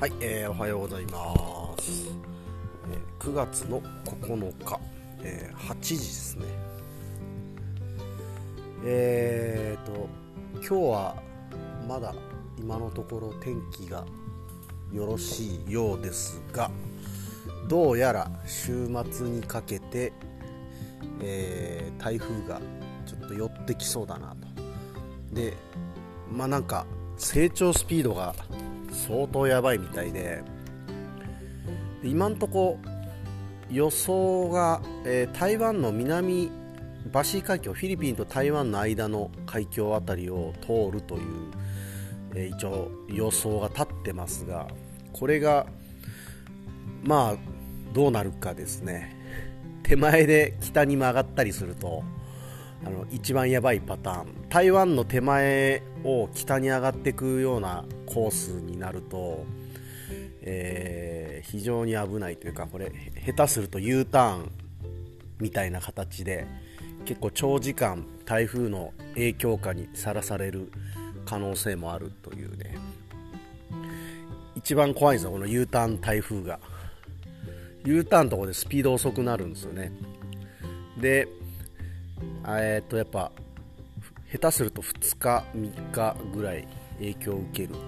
はい、えー、おはようございます、えー、9月の9日、えー、8時ですね。えーと今日はまだ今のところ天気がよろしいようですがどうやら週末にかけて、えー、台風がちょっと寄ってきそうだなと。でまあなんか成長スピードが相当やばいみたいで。今んとこ予想が、えー、台湾の南バシー海峡フィリピンと台湾の間の海峡あたりを通るという、えー、一応予想が立ってますがこれがまあどうなるかですね。手前で北に曲がったりするとあの一番やばいパターン。台湾の手前を北に上がっていくようなコースになると、えー、非常に危ないというかこれ下手すると U ターンみたいな形で結構長時間台風の影響下にさらされる可能性もあるというね。一番怖いんですよこの U ターン台風が。U ターンのとこでスピード遅くなるんですよね。でえっとやっぱ下手すると2日3日ぐらい影響を受ける。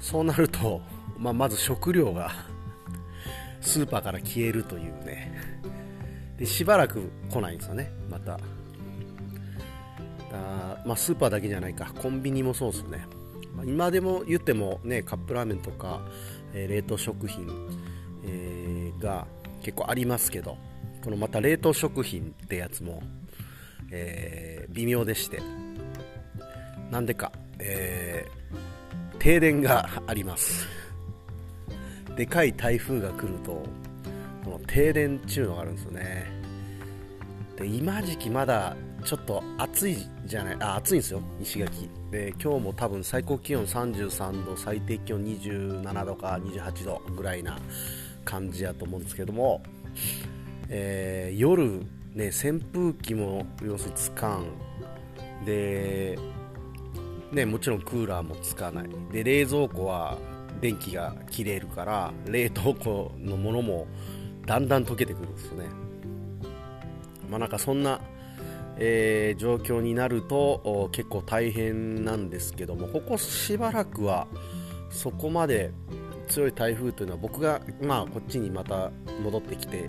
そうなると、まあ、まず食料が スーパーから消えるというね。でしばらく来ないんですよね。また。だ、まあ、スーパーだけじゃないか。コンビニもそうですよね、まあ、今でも言ってもねカップラーメンとか、えー、冷凍食品、えー、が結構ありますけどこのまた冷凍食品ってやつもえー、微妙でして。なんでか、えー、停電があります。でかい台風が来るとこの停電っていうのがあるんですよね。で今時期まだちょっと暑いじゃないあ暑いんですよ。石垣。で今日も多分最高気温33度最低気温27度か28度ぐらいな感じやと思うんですけども、えー、夜ね、扇風機も要するにつかんで、ね、もちろんクーラーもつかない。で冷蔵庫は電気が切れるから冷凍庫のものもだんだん溶けてくるんですよね、まあ、なんかそんな、えー、状況になると結構大変なんですけどもここしばらくはそこまで強い台風というのは僕が、まあ、こっちにまた戻ってきて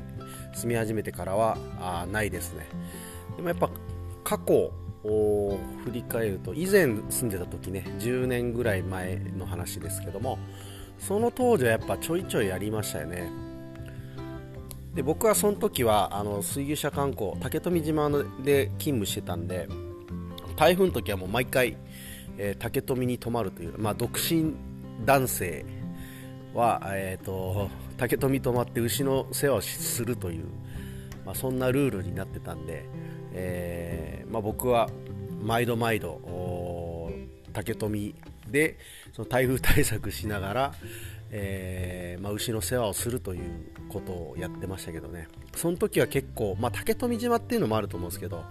住み始めてからはあないですね。でもやっぱ過去を振り返ると以前住んでた時ね10年ぐらい前の話ですけどもその当時はやっぱちょいちょいやりましたよね。で僕はその時はあの水牛車観光竹富島で勤務してたんで台風の時はもう毎回、えー、竹富に泊まるという、まあ、独身男性は、えーと、竹富泊まって牛の世話をするという、まあ、そんなルールになってたんで、えーまあ、僕は毎度毎度竹富でその台風対策しながら、えーまあ、牛の世話をするということをやってましたけどね。その時は結構、まあ、竹富島っていうのもあると思うんですけど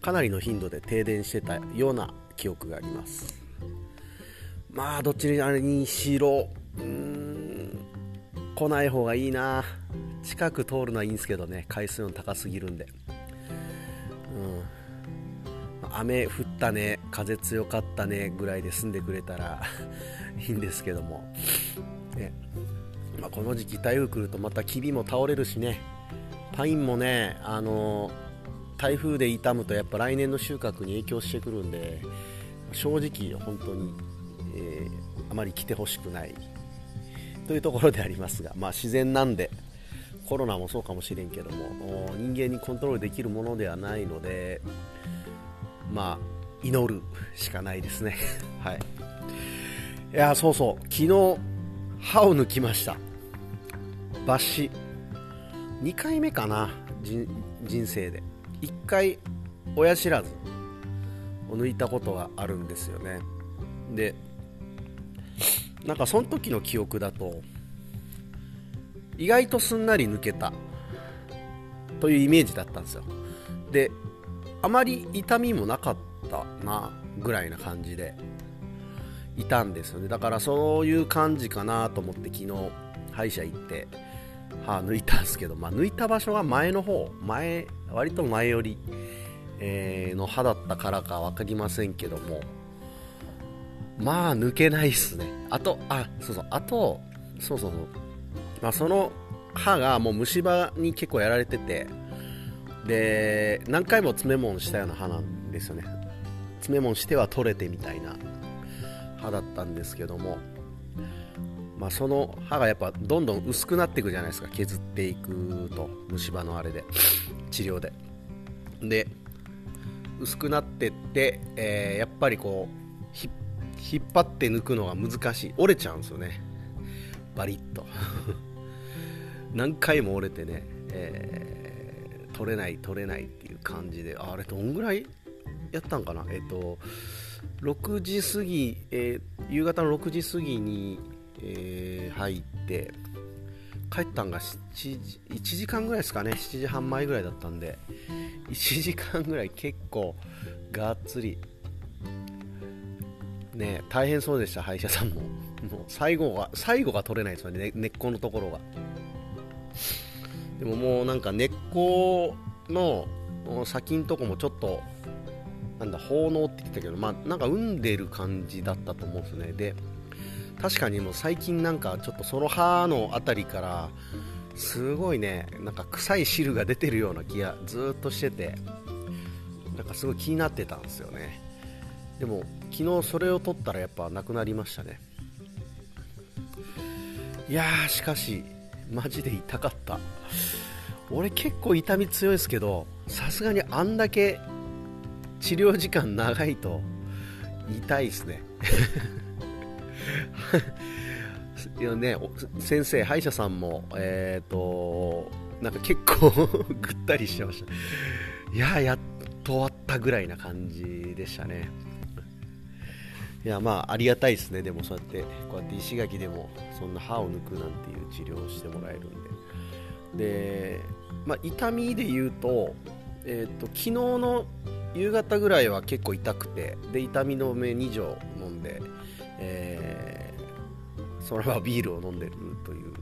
かなりの頻度で停電してたような記憶があります。まあどっちにしろうん。来ない方がいいな。近く通るのはいいんですけどね。海水温高すぎるんで、うん、雨降ったね。風強かったね。ぐらいで済んでくれたら いいんですけども、ね。まあ、この時期台風来るとまたキビも倒れるしね。パインもねあの台風で傷むとやっぱ来年の収穫に影響してくるんで正直本当に、えー、あまり来てほしくない。というところでありますが、まあ、自然なんでコロナもそうかもしれんけども人間にコントロールできるものではないのでまあ祈るしかないですね。はい。いやそうそう。昨日歯を抜きました。抜歯。2回目かな。人生で。1回親知らず。を抜いたことがあるんですよね。でなんかその時の記憶だと意外とすんなり抜けたというイメージだったんですよ。であまり痛みもなかったなぐらいな感じでいたんですよね。だからそういう感じかなと思って昨日歯医者行って歯抜いたんですけど、まあ、抜いた場所は前の方前割と前寄り、え、の歯だったからか分かりませんけどもまあ抜けないっすね。あとあそうそう。あとそうそうそう。まあその歯がもう虫歯に結構やられてて。で何回も詰め物したような歯なんですよね。詰め物しては取れてみたいな歯だったんですけども。まあ、その歯がやっぱどんどん薄くなっていくじゃないですか。削っていくと。虫歯のあれで。治療で。で薄くなってって、えー、やっぱりこう引っ引っ張って抜くのが難しい。折れちゃうんですよね。バリッと。何回も折れてね、えー、取れない取れないっていう感じであれどんぐらいやったんかな？えっ、ー、と6時過ぎ、えー、夕方の6時過ぎにえー、入って帰ったんが7時1時間ぐらいですかね？7時半前ぐらいだったんで。1時間ぐらい結構がっつりね大変そうでした歯医者さんも。もう最後が最後が取れないですよね根っこのところが。でももうなんか根っこの先のとこもちょっとなんだ奉納って言ってたけどまあなんか産んでる感じだったと思うんですね。で確かにもう最近なんかちょっとその歯の辺りからすごいねなんか臭い汁が出てるような気がずっとしててなんかすごい気になってたんですよねでも昨日それを取ったらやっぱなくなりましたねいやーしかしマジで痛かった俺結構痛み強いですけどさすがにあんだけ治療時間長いと痛いですね いやね、先生、歯医者さんも、えっ、ー、と、なんか結構 ぐったりしてました。いや、やっと終わったぐらいな感じでしたね。いや、まあ、ありがたいですね。でも、そうやって、こうやって石垣でも、そんな歯を抜くなんていう治療をしてもらえるんで。で、まあ、痛みで言うと、えっ、ー、と、昨日の夕方ぐらいは結構痛くて、で、痛み止め2錠飲んで、えー、それはビールを飲んでるという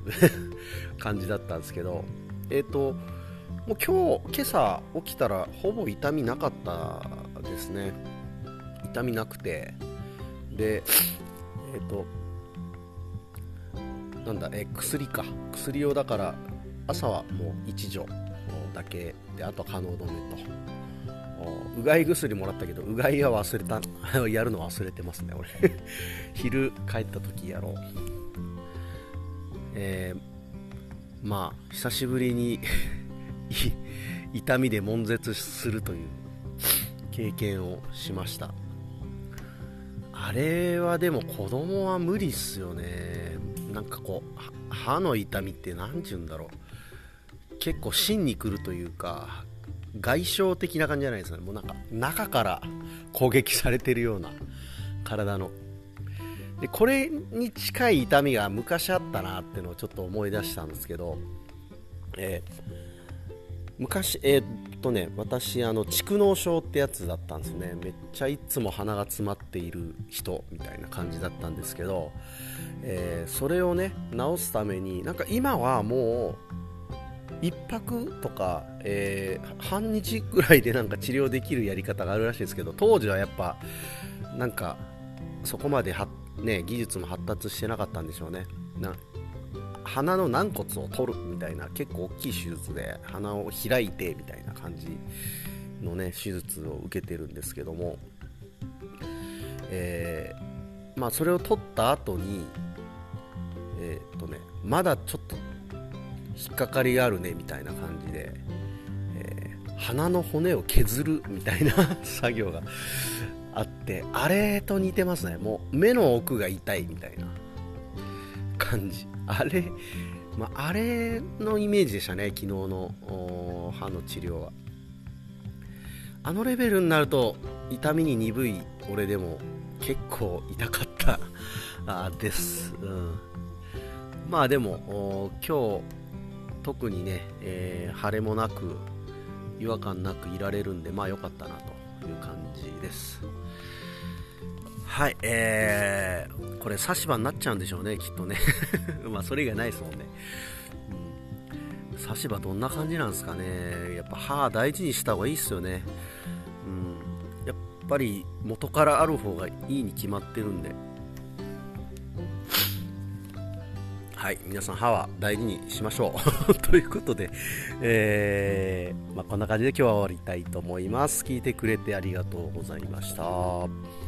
感じだったんですけど、えっ、ー、と、もう今日、今朝起きたらほぼ痛みなかったですね。痛みなくて、で、えっ、ー、と、なんだ、え薬か。薬をだから、朝はもう1錠だけ。で、あとは可能止めと。うがい薬もらったけどうがいは忘れた。やるの忘れてますね俺。昼帰った時やろう。えー、まあ久しぶりに 痛みで悶絶するという経験をしました。あれはでも子供は無理っすよね。なんかこう歯の痛みって何て言うんだろう。結構芯にくるというか外傷的な感じじゃないですよね。もうなんか中から攻撃されてるような体の。でこれに近い痛みが昔あったなっていうのをちょっと思い出したんですけど、えー、昔えー、っとね私あの蓄膿症ってやつだったんですね。めっちゃいつも鼻が詰まっている人みたいな感じだったんですけど、えー、それをね治すためになんか今はもう1泊とか、えー、半日ぐらいで なんか治療できるやり方があるらしいですけど当時はやっぱなんかそこまでは、ね、技術も発達してなかったんでしょうね。な鼻の軟骨を取るみたいな結構大きい手術で鼻を開いてみたいな感じのね手術を受けてるんですけども、えー、まあ、それを取った後にえー、っとねまだちょっと引っかかりがあるねみたいな感じで、えー、鼻の骨を削るみたいな 作業があってあれと似てますね。もう目の奥が痛いみたいな。感じ。あれ、まあ、れのイメージでしたね昨日の歯の治療は。あのレベルになると痛みに鈍い俺でも結構痛かった。あです、うん、まあでも今日特にね、えー、晴れもなく違和感なくいられるんでまあ良かったなという感じです。はいえー、これ差し歯になっちゃうんでしょうねきっとね。まあそれ以外ないですもんね、うん、差し歯どんな感じなんですかね。やっぱ歯大事にした方がいいっすよね。うん。やっぱり元からある方がいいに決まってるんで。はい皆さん歯は大事にしましょう。ということで、えーまあ、こんな感じで今日は終わりたいと思います。聞いてくれてありがとうございました。